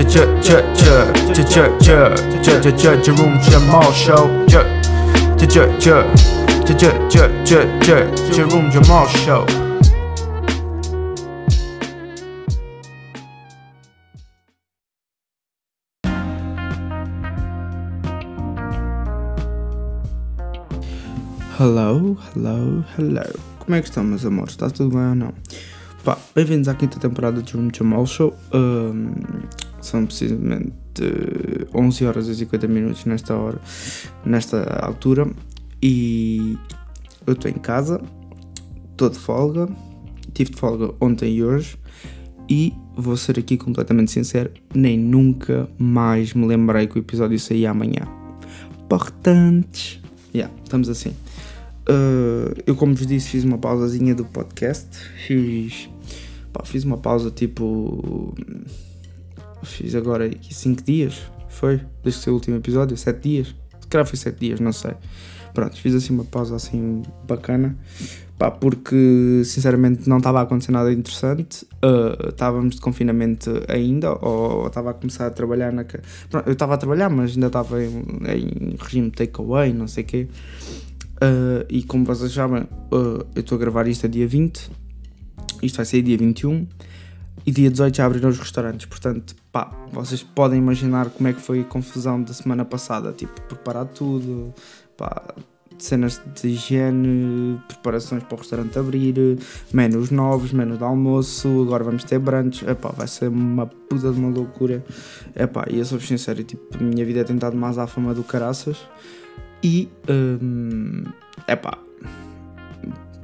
这这这这这这这这这这 room 这猫 show 这这这这这这这这这这 room 这猫 show。Hello, hello, hello. Como é que estão, meus amores? Está tudo bem ou não? Pá, bem-vindos à quinta temporada de Room Jamal Show. Um, são precisamente 11 horas e 50 minutos nesta hora, nesta altura. E eu estou em casa, estou de folga, tive de folga ontem e hoje. E vou ser aqui completamente sincero, nem nunca mais me lembrei que o episódio saía amanhã. Portanto, yeah, estamos assim. Uh, eu, como vos disse, fiz uma pausazinha do podcast. Fiz, pá, fiz uma pausa tipo. Fiz agora 5 dias. Foi? Desde que saiu o último episódio? 7 dias? Se calhar foi 7 dias, não sei. Pronto, fiz assim uma pausa assim bacana. Pá, porque sinceramente não estava a acontecer nada interessante. Uh, estávamos de confinamento ainda, ou estava a começar a trabalhar na. Pronto, eu estava a trabalhar, mas ainda estava em, em regime takeaway, não sei o quê. Uh, e como vocês sabem, uh, eu estou a gravar isto a dia 20, isto vai ser dia 21, e dia 18 já abriram os restaurantes. Portanto, pá, vocês podem imaginar como é que foi a confusão da semana passada. Tipo, preparar tudo, pá, cenas de higiene, preparações para o restaurante abrir, menus novos, menu de almoço, agora vamos ter brunch. Epá, vai ser uma puta de uma loucura. Epá, e eu sou sincero, tipo, a minha vida tem estado mais à fama do caraças. E. Hum, epá.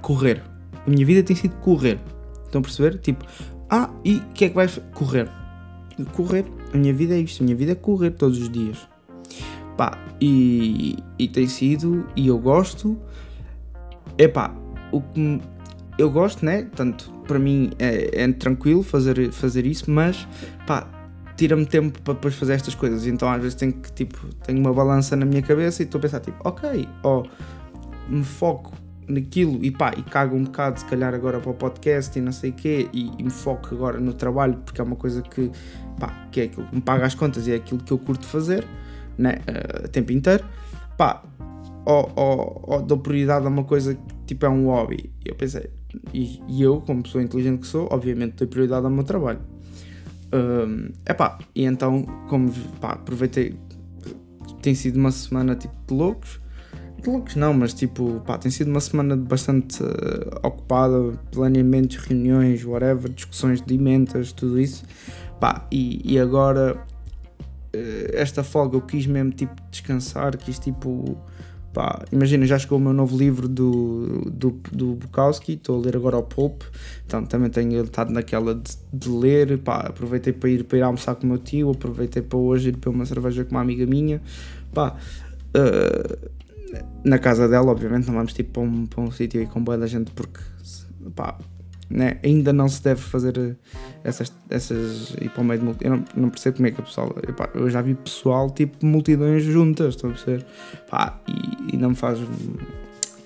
Correr. A minha vida tem sido correr. Estão a perceber? Tipo, ah, e o que é que vais correr? Correr. A minha vida é isto. A minha vida é correr todos os dias. Pá, e, e tem sido, e eu gosto. Epá, o que eu gosto, né? Tanto para mim é, é tranquilo fazer, fazer isso, mas pá, tira-me tempo para depois fazer estas coisas. Então às vezes tenho que, tipo, tenho uma balança na minha cabeça e estou a pensar, tipo, ok, ó, me foco naquilo e pá, e cago um bocado se calhar agora para o podcast e não sei o quê e, e, me foco agora no trabalho porque é uma coisa que, pá, que é aquilo que me paga as contas e é aquilo que eu curto fazer, né, uh, tempo inteiro, pá, ou, ou, ou dou prioridade a uma coisa que tipo é um hobby. Eu pensei, e, e eu, como pessoa inteligente que sou, obviamente dou prioridade ao meu trabalho. Um, epá, e então, como pá, aproveitei, tem sido uma semana tipo de loucos, loucos não, mas tipo, pá, tem sido uma semana bastante uh, ocupada, planeamentos, reuniões, whatever, discussões de emendas, tudo isso, pá, e, e agora uh, esta folga eu quis mesmo tipo descansar, quis tipo Pá, imagina, já chegou o meu novo livro do, do, do Bukowski, estou a ler agora o Pulp, então também tenho estado naquela de, de, ler, pá, aproveitei para ir, para ir almoçar com o meu tio, aproveitei para hoje ir para uma cerveja com uma amiga minha, pá, uh, na casa dela, obviamente, não vamos tipo para um, um sítio aí com boa da gente porque, pá, né? ainda não se deve fazer eh, essas, essas ir para o meio de multidões. Eu não, não, percebo como é que a pessoa. Epá, eu já vi pessoal tipo multidões juntas, estão a perceber? Pá, e, e não me faz.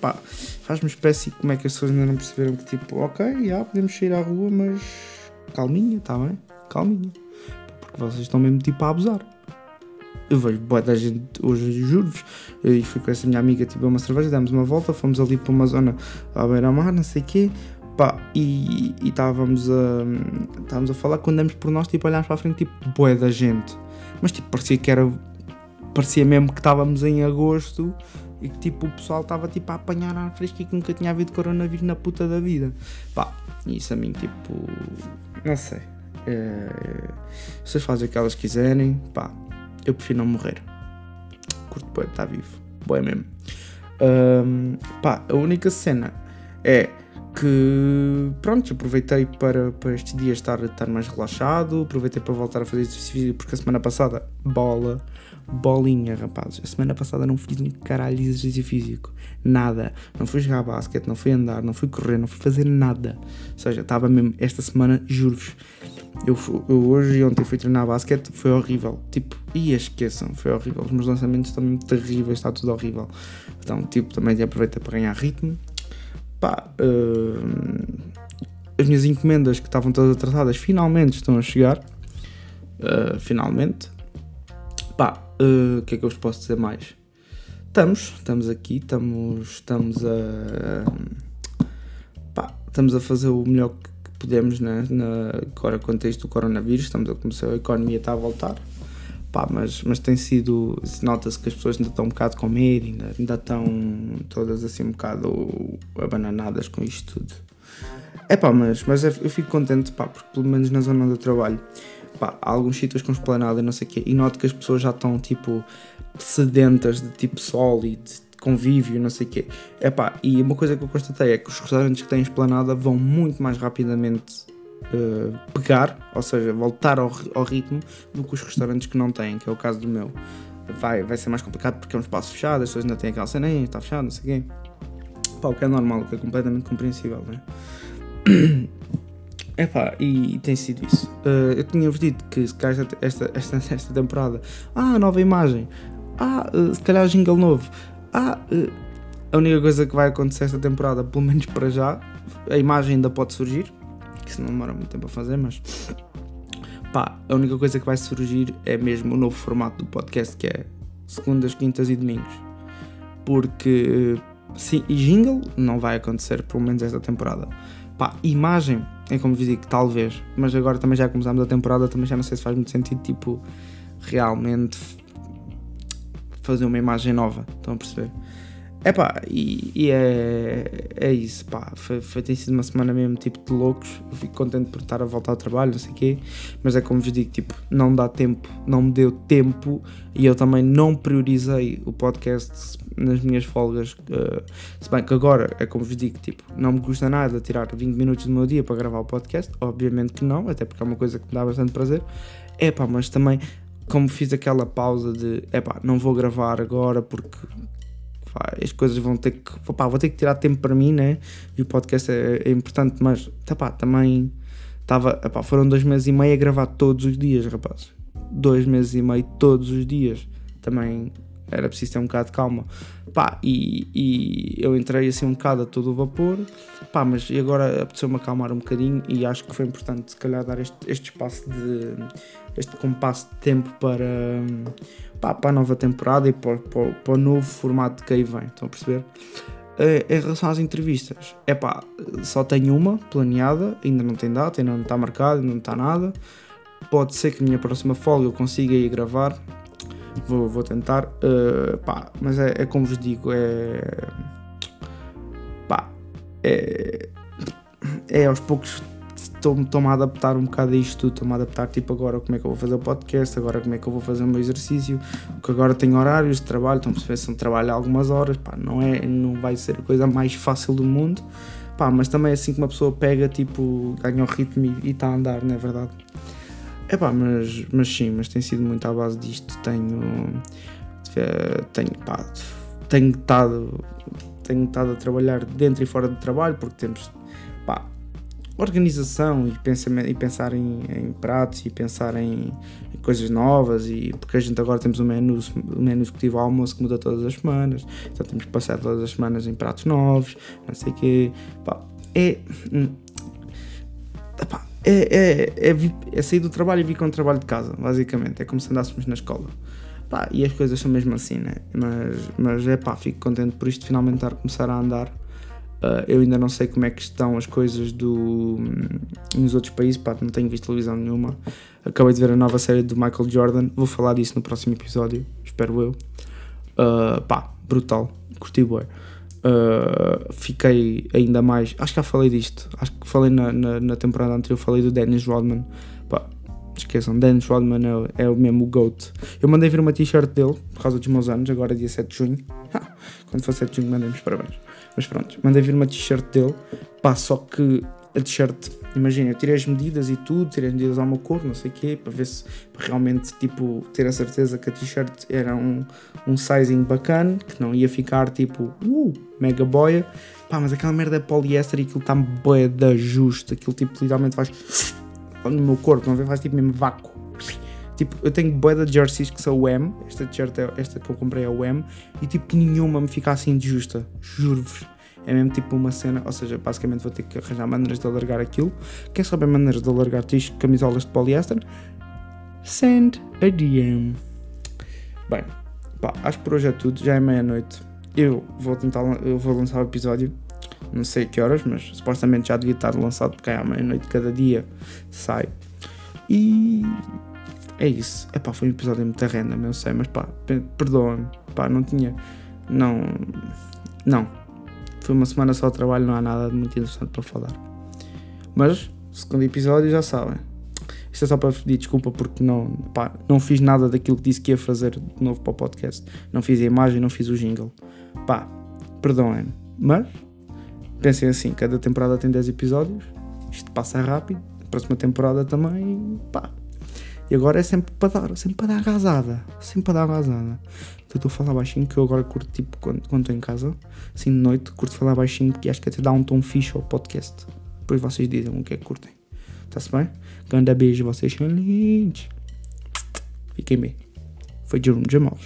Pá, faz-me espécie como é que as pessoas ainda não perceberam que tipo, ok, já podemos sair à rua, mas calminha, está bem? Calminha. Porque vocês estão mesmo tipo a abusar. Eu vejo boa da gente hoje, juro-vos. E fui com essa minha amiga, tipo, a uma cerveja, demos uma volta, fomos ali para uma zona à beira-mar, não sei o quê. Pá, e estávamos a, estávamos a falar quando andamos por nós, tipo, olhámos para a frente, tipo, boé da gente. Mas, tipo, parecia que era. Parecia mesmo que estávamos em agosto e que, tipo, o pessoal estava, tipo, a apanhar ar fresco e que nunca tinha havido coronavírus na puta da vida. Pá, isso a mim, tipo. Não sei. É, vocês fazem o que elas quiserem, pá, eu prefiro não morrer. Curto boé estar vivo. Boé mesmo. Um, pá, a única cena é que pronto, aproveitei para, para estes dias estar, estar mais relaxado, aproveitei para voltar a fazer exercício porque a semana passada, bola, bolinha, rapazes. A semana passada não fiz um caralho de exercício físico, nada. Não fui jogar basquete, não fui andar, não fui correr, não fui fazer nada. Ou seja, estava mesmo, esta semana, juro-vos, eu, eu, hoje e ontem fui treinar basquete, foi horrível. Tipo, e esqueçam, foi horrível. Os meus lançamentos estão mesmo terríveis, está tudo horrível. Então, tipo, também aproveitei para ganhar ritmo pá, uh, as minhas encomendas que estavam todas atrasadas finalmente estão a chegar. uh, finalmente. Pá, o uh, que é que eu vos posso dizer mais? Estamos, estamos aqui, estamos, estamos a. Pá, estamos a fazer o melhor que podemos né, na, agora contexto do coronavírus, estamos a começar, a economia está a voltar. Pá, mas, mas tem sido. Nota-se que as pessoas ainda estão um bocado com medo, ainda, ainda estão todas assim um bocado abananadas com isto tudo. É pá, mas, mas eu fico contente, pá, porque pelo menos na zona do trabalho, pá, há alguns sítios com esplanada e não sei o quê, e noto que as pessoas já estão tipo sedentas de tipo sol e de convívio, não sei o quê. É pá, e uma coisa que eu constatei é que os restaurantes que têm esplanada vão muito mais rapidamente uh, pegar, ou seja, voltar ao, ao, ritmo do que os restaurantes que não têm, que é o caso do meu. Vai, vai ser mais complicado porque é um espaço fechado, as pessoas ainda têm aquela cena, está fechado, não sei o quê. Pá, o que é normal, o que é completamente compreensível, né? É pá, e, e, tem sido isso. Uh, eu tinha-vos dito que se calhar esta, esta, esta temporada, ah, nova imagem, ah, uh, se calhar jingle novo, ah, uh, a única coisa que vai acontecer esta temporada, pelo menos para já, a imagem ainda pode surgir, que isso não demora muito tempo a fazer, mas pá, a única coisa que vai surgir é mesmo o novo formato do podcast, que é segundas, quintas e domingos. Porque, sim, e jingle não vai acontecer, pelo menos esta temporada. Pá, imagem, é como vos digo, talvez, mas agora também já começámos a temporada, também já não sei se faz muito sentido, tipo, realmente fazer uma imagem nova, estão a perceber? É pá, e, e, é, é isso, pá. Foi, foi, tem sido uma semana mesmo tipo de loucos. Eu fico contente por estar a voltar ao trabalho, não sei o quê. Mas é como vos digo, tipo, não dá tempo, não me deu tempo e eu também não priorizei o podcast nas minhas folgas. Uh, se bem que agora é como vos digo, tipo, não me custa nada tirar 20 minutos do meu dia para gravar o podcast. Obviamente que não, até porque é uma coisa que me dá bastante prazer. É pá, mas também como fiz aquela pausa de, é pá, não vou gravar agora porque pá, as coisas vão ter que. Pá, vou ter que tirar tempo para mim, né? E o podcast é, é importante, mas tá, pá, também estava. Foram dois meses e meio a gravar todos os dias, rapaz. Dois meses e meio todos os dias. Também era preciso ter um bocado de calma. Pá, e, e eu entrei assim um bocado a todo o vapor, pá, mas agora apeteceu-me acalmar um bocadinho e acho que foi importante se calhar dar este, este espaço de este compasso de tempo para, pá, para a nova temporada e para, para, para, o novo formato que aí vem, estão a perceber? Uh, em relação às entrevistas, é pá, só tenho uma planeada, ainda não tem data, ainda não está marcada, ainda não está nada. Pode ser que a minha próxima folga eu consiga ir gravar, vou, vou tentar, uh, pá, mas é, é, como vos digo, é. pá, é. é aos poucos estou-me a adaptar um bocado a isto tudo, estou-me a adaptar tipo agora como é que eu vou fazer o podcast, agora como é que eu vou fazer o meu exercício, porque agora tenho horários de trabalho, perceber se não trabalho algumas horas, pá, não, é, não vai ser a coisa mais fácil do mundo, pá, mas também é assim que uma pessoa pega, tipo, ganha o ritmo e está a andar, não é verdade? É pá, mas, mas sim, mas tem sido muito à base disto, tenho, eh, tenho, pá, tenho estado, tenho estado a trabalhar dentro e fora do trabalho, porque temos, pá, organização e, pensamento, e pensar em, em pratos e pensar em, em, coisas novas e porque a gente agora temos um menu, um menu executivo ao almoço que muda todas as semanas, então temos que passar todas as semanas em pratos novos, não sei o quê. Pá, é, hum, é, é, é, é, sair do trabalho e vir com o trabalho de casa, basicamente. É como se andássemos na escola. Pá, e as coisas são mesmo assim, né? Mas, mas é pá, fico contente por isto finalmente estar a começar a andar Uh, eu ainda não sei como é que estão as coisas do, hum, nos outros países, pá, não tenho visto televisão nenhuma. Acabei de ver a nova série do Michael Jordan, vou falar disso no próximo episódio, espero eu. Uh, pá, brutal, curti bem. Uh, fiquei ainda mais. Acho que já falei disto. Acho que falei na, na, na temporada anterior. Falei do Dennis Rodman. Pá, esqueçam, Dennis Rodman é, é o mesmo GOAT. Eu mandei vir uma t-shirt dele por causa dos meus anos. Agora é dia 7 de junho. Quando for 7 de junho, mandei-me os parabéns. Mas pronto, mandei vir uma t-shirt dele, pá, só que a t-shirt, imagina, eu tirei as medidas e tudo, tirei as medidas ao meu corpo, não sei o quê, para ver se para realmente, tipo, ter a certeza que a t-shirt era um, um sizing bacana, que não ia ficar, tipo, uh, mega boia. Pá, mas aquela merda é poliéster e aquilo está boia da justo, aquilo, tipo, literalmente faz no meu corpo, não? Faz, tipo, mesmo vácuo. Tipo, eu tenho boia de jerseys que são o M, esta t-shirt, é, esta que eu comprei é o M, e tipo, nenhuma me fica assim de justa, juro-vos. É mesmo tipo uma cena, ou seja, basicamente vou ter que arranjar maneiras de alargar aquilo. Quer saber maneiras de alargar t camisolas de poliéster? send a DM. Bem, pá, acho que por hoje é tudo, já é meia-noite. Eu vou tentar, eu vou lançar o episódio, não sei que horas, mas supostamente já devia estar lançado porque é à meia-noite cada dia sai. E é isso. É pá, foi um episódio muito random, eu sei, mas pá, perdoa-me, pá, não tinha, não, não. Foi uma semana só de trabalho, não há nada de muito interessante para falar. Mas, segundo episódio, já sabem. Isto é só para pedir desculpa porque não, pá, não fiz nada daquilo que disse que ia fazer de novo para o podcast. Não fiz a imagem, não fiz o jingle. Pá, perdoem-me. Mas, pensem assim, cada temporada tem 10 episódios. Isto passa rápido. A próxima temporada também, pá. E agora é sempre para dar, sempre para dar rasada. Sempre para dar rasada. Então estou a falar baixinho que eu agora curto, tipo, quando, estou em casa, assim de noite, curto falar baixinho porque acho que até dá um tom fixe ao podcast. Depois vocês dizem o que é que curtem. Está-se bem? Grande beijo, vocês são lindos. Fiquem bem. Foi Jerome Jamal.